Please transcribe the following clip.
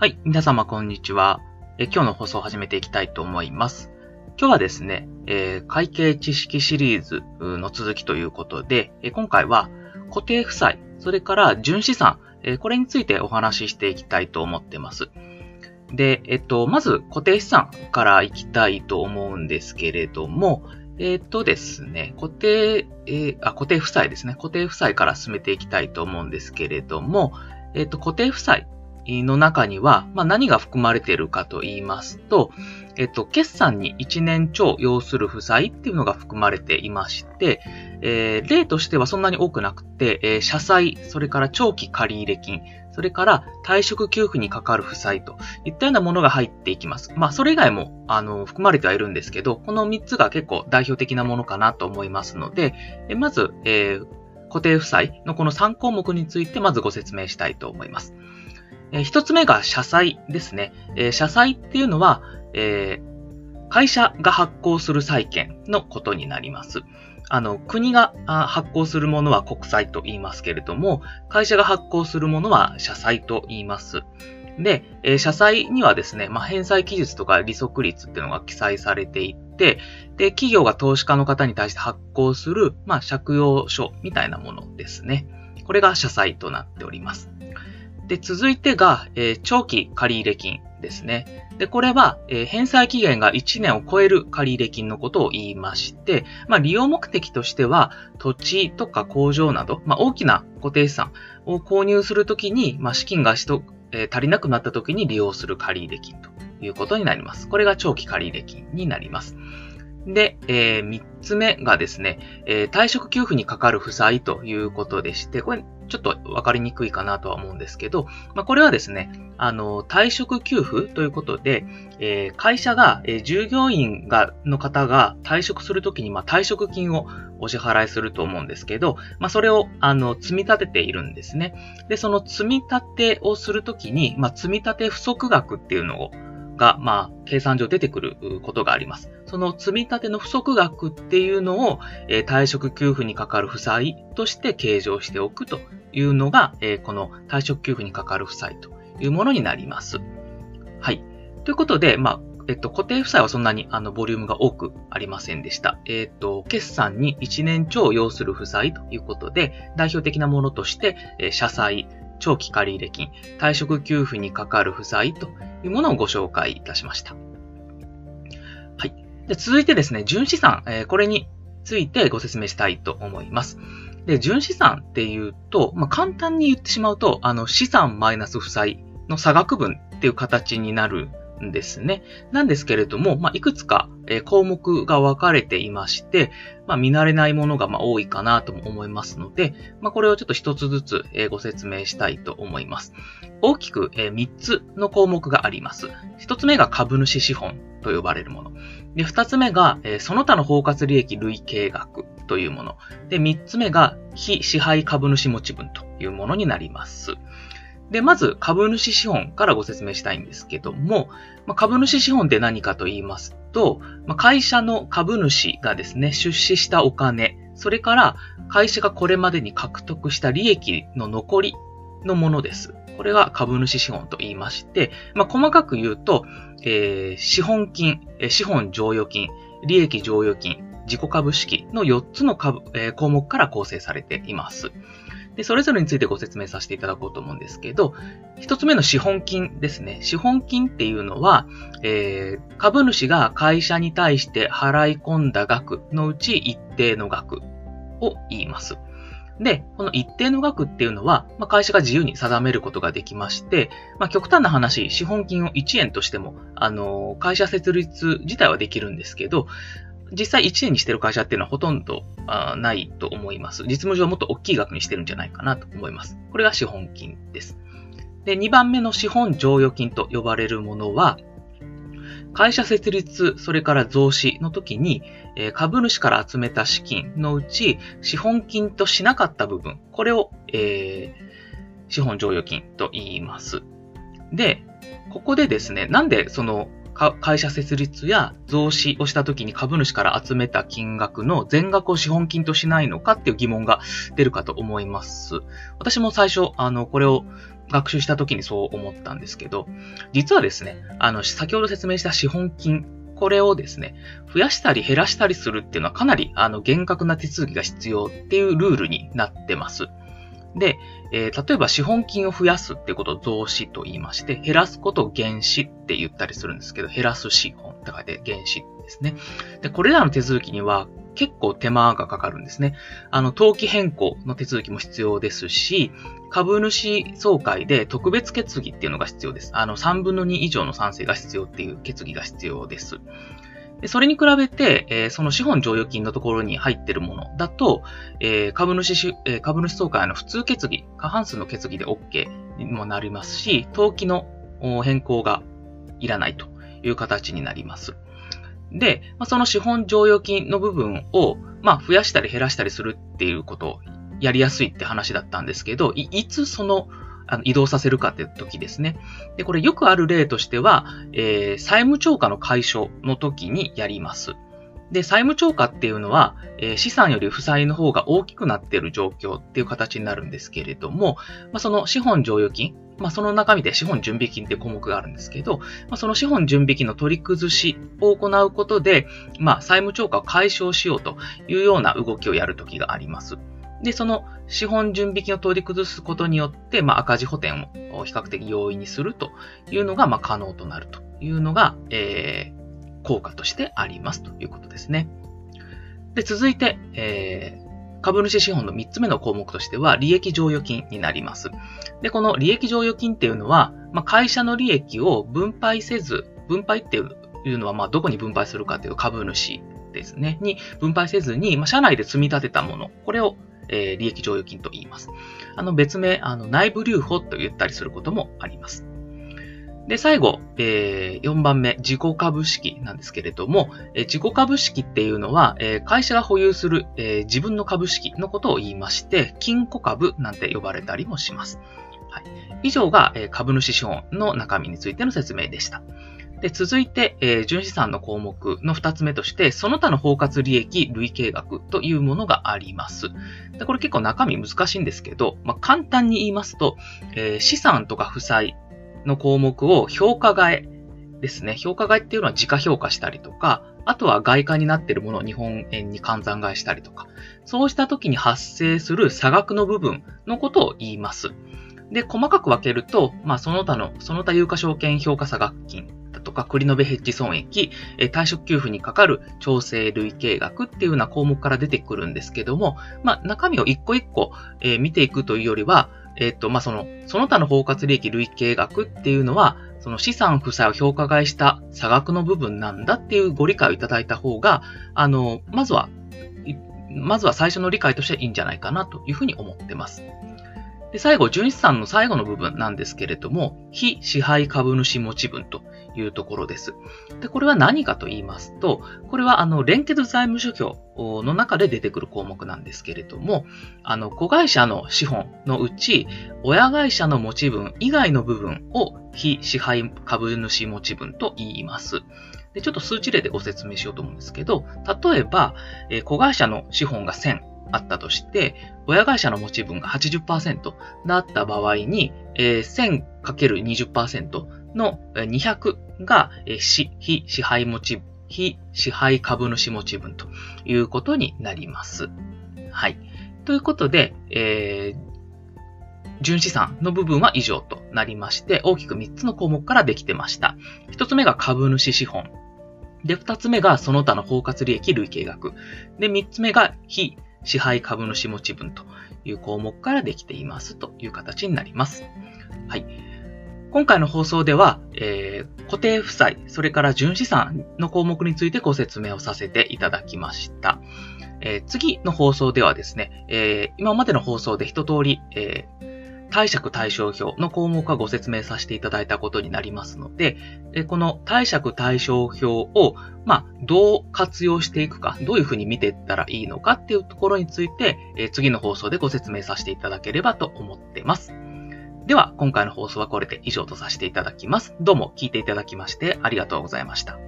はい、皆様こんにちは。え今日の放送を始めていきたいと思います。今日はですね、えー会計知識シリーズの続きということで、え今回は固定負債、それから純資産、えこれについてお話ししていきたいと思ってます。で、えっと、まず固定資産からいきたいと思うんですけれども、えっとですね、固定、えーあ、固定負債ですね。固定負債から進めていきたいと思うんですけれども、えっと、固定負債の中には、まあ、何が含まれているかと言いますと、えっと、決算に1年超要する負債っていうのが含まれていまして、えー例としてはそんなに多くなくて、えー社債、それから長期借入金、それから退職給付にかかる負債といったようなものが入っていきます。まあ、それ以外も、あの、含まれてはいるんですけど、この3つが結構代表的なものかなと思いますので、えまず、えー固定負債のこの3項目についてまずご説明したいと思います。えー一つ目が社債ですね。えー社債っていうのは、えー会社が発行する債券のことになります。あの、国が発行するものは国債と言いますけれども、会社が発行するものは社債と言います。で、えー社債にはですね、まあ、返済期日とか利息率っていうのが記載されていて、で、企業が投資家の方に対して発行する、まあ、借用書みたいなものですね。これが社債となっております。で、続いてが、えー長期借入金ですね。で、これは、えー返済期限が1年を超える借入金のことを言いまして、まあ、利用目的としては、土地とか工場など、まあ、大きな固定資産を購入するときに、まあ、資金がしと、えー足りなくなったときに利用する借入金ということになります。これが長期借入金になります。で、えー、3つ目がですね、えー退職給付にかかる負債ということでして、これちょっとわかりにくいかなとは思うんですけど、まあ、これはですね、あの、退職給付ということで、えー会社が、えー従業員が、の方が退職するときに、まあ、退職金をお支払いすると思うんですけど、まあ、それを、あの、積み立てているんですね。で、その積み立てをするときに、まあ、積み立て不足額っていうのを、が、まあ、計算上出てくることがあります。その積み立ての不足額っていうのを、えー退職給付にかかる負債として計上しておくというのが、えーこの退職給付にかかる負債というものになります。はい。ということで、まあ、えっと、固定負債はそんなにあの、ボリュームが多くありませんでした。えっと、決算に1年超要する負債ということで、代表的なものとして、えー社債、長期借入金、退職給付にかかる負債というものをご紹介いたしました。はい。で続いてですね、純資産、えーこれについてご説明したいと思います。で、純資産っていうと、まあ、簡単に言ってしまうと、あの、資産マイナス負債の差額分っていう形になるんですね。なんですけれども、まあ、いくつか、項目が分かれていまして、まあ、見慣れないものが多いかなとも思いますので、まあ、これをちょっと一つずつ、ご説明したいと思います。大きく、え3つの項目があります。1つ目が株主資本と呼ばれるもの。で、2つ目が、その他の包括利益累計額というもの。で、3つ目が非支配株主持ち分というものになります。で、まず株主資本からご説明したいんですけども、まあ、株主資本って何かと言いますと、まあ、会社の株主がですね、出資したお金、それから会社がこれまでに獲得した利益の残りのものです。これが株主資本と言いまして、まあ、細かく言うと、えー資本金、資本剰余金、利益剰余金、自己株式の4つの株、えー項目から構成されています。で、それぞれについてご説明させていただこうと思うんですけど、一つ目の資本金ですね。資本金っていうのは、えー株主が会社に対して払い込んだ額のうち一定の額を言います。で、この一定の額っていうのは、まあ、会社が自由に定めることができまして、まあ、極端な話、資本金を1円としても、あのー会社設立自体はできるんですけど、実際1円にしてる会社っていうのはほとんどあないと思います。実務上もっと大きい額にしてるんじゃないかなと思います。これが資本金です。で、2番目の資本剰余金と呼ばれるものは、会社設立、それから増資の時に、え株主から集めた資金のうち、資本金としなかった部分、これを、えー資本剰余金と言います。で、ここでですね、なんでその会社設立や増資をした時に株主から集めた金額の全額を資本金としないのかっていう疑問が出るかと思います。私も最初、あの、これを学習した時にそう思ったんですけど、実はですね、あの、先ほど説明した資本金、これをですね、増やしたり減らしたりするっていうのはかなり、あの、厳格な手続きが必要っていうルールになってます。で、えー、例えば資本金を増やすってことを増資と言いまして、減らすことを減資って言ったりするんですけど、減らす資本って書いて減資ですね。で、これらの手続きには結構手間がかかるんですね。あの、登記変更の手続きも必要ですし、株主総会で特別決議っていうのが必要です。あの、3分の2以上の賛成が必要っていう決議が必要です。でそれに比べて、えー、その資本剰余金のところに入っているものだと、えー、株主、えー、株主総会の普通決議、過半数の決議で OK にもなりますし、登記の変更がいらないという形になります。で、まあ、その資本剰余金の部分を、まあ、増やしたり減らしたりするっていうことをやりやすいって話だったんですけど、いつそのあの移動させるかって時ですね。で、これよくある例としては、えー、債務超過の解消の時にやります。で、債務超過っていうのは、えー、資産より負債の方が大きくなっている状況っていう形になるんですけれども、まあ、その資本剰余金、まあ、その中身で資本準備金って項目があるんですけど、まあ、その資本準備金の取り崩しを行うことで、まあ、債務超過を解消しようというような動きをやるときがあります。で、その資本準備金を取り崩すことによって、まあ、赤字補填を比較的容易にするというのが、まあ、可能となるというのが、えー、効果としてありますということですね。で、続いて、えー、株主資本の3つ目の項目としては、利益剰余金になります。で、この利益剰余金っていうのは、まあ、会社の利益を分配せず、分配っていうのは、まあ、どこに分配するかという株主ですね、に分配せずに、まあ、社内で積み立てたもの、これをえー、利益剰余金と言います。あの別名、あの内部留保と言ったりすることもあります。で、最後、えー、4番目、自己株式なんですけれども、えー、自己株式っていうのは、えー、会社が保有する、え、自分の株式のことを言いまして、金庫株なんて呼ばれたりもします。はい、以上が、え、株主資本の中身についての説明でした。で、続いて、えー、純資産の項目の二つ目として、その他の包括利益累計額というものがあります。でこれ結構中身難しいんですけど、まあ、簡単に言いますと、えー、資産とか負債の項目を評価替えですね。評価替えっていうのは自家評価したりとか、あとは外貨になっているものを日本円に換算替えしたりとか、そうした時に発生する差額の部分のことを言います。で、細かく分けると、まあ、その他の、その他有価証券評価差額金か、繰延ヘッジ損益、退職給付にかかる調整累計額っていうような項目から出てくるんですけども、まあ、中身を一個一個、え、見ていくというよりは、えっ、と、まあ、その、その他の包括利益累計額っていうのは、その資産負債を評価買いした差額の部分なんだっていうご理解をいただいた方が、あの、まずは、まずは最初の理解としてはいいんじゃないかなというふうに思ってます。で、最後、純資産の最後の部分なんですけれども、非支配株主持ち分というところです。で、これは何かと言いますと、これはあの、連結財務諸表の中で出てくる項目なんですけれども、あの、子会社の資本のうち、親会社の持ち分以外の部分を非支配株主持ち分と言います。で、ちょっと数値例でご説明しようと思うんですけど、例えば、え子会社の資本が1000あったとして、親会社の持ち分が80%だった場合に、え、1000×20% の200が、非支配持ち、非支配株主持ち分ということになります。はい。ということで、えー、純資産の部分は以上となりまして、大きく3つの項目からできてました。1つ目が株主資本。で、2つ目がその他の包括利益累計額。で、3つ目が非支配株主持ち分という項目からできていますという形になります。はい。今回の放送では、えー、固定負債、それから純資産の項目についてご説明をさせていただきました。えー、次の放送ではですね、えー、今までの放送で一通り、え貸借対照表の項目はご説明させていただいたことになりますので、この貸借対照表を、まあ、どう活用していくか、どういうふうに見ていったらいいのかっていうところについて、次の放送でご説明させていただければと思っています。では、今回の放送はこれで以上とさせていただきます。どうも聞いていただきましてありがとうございました。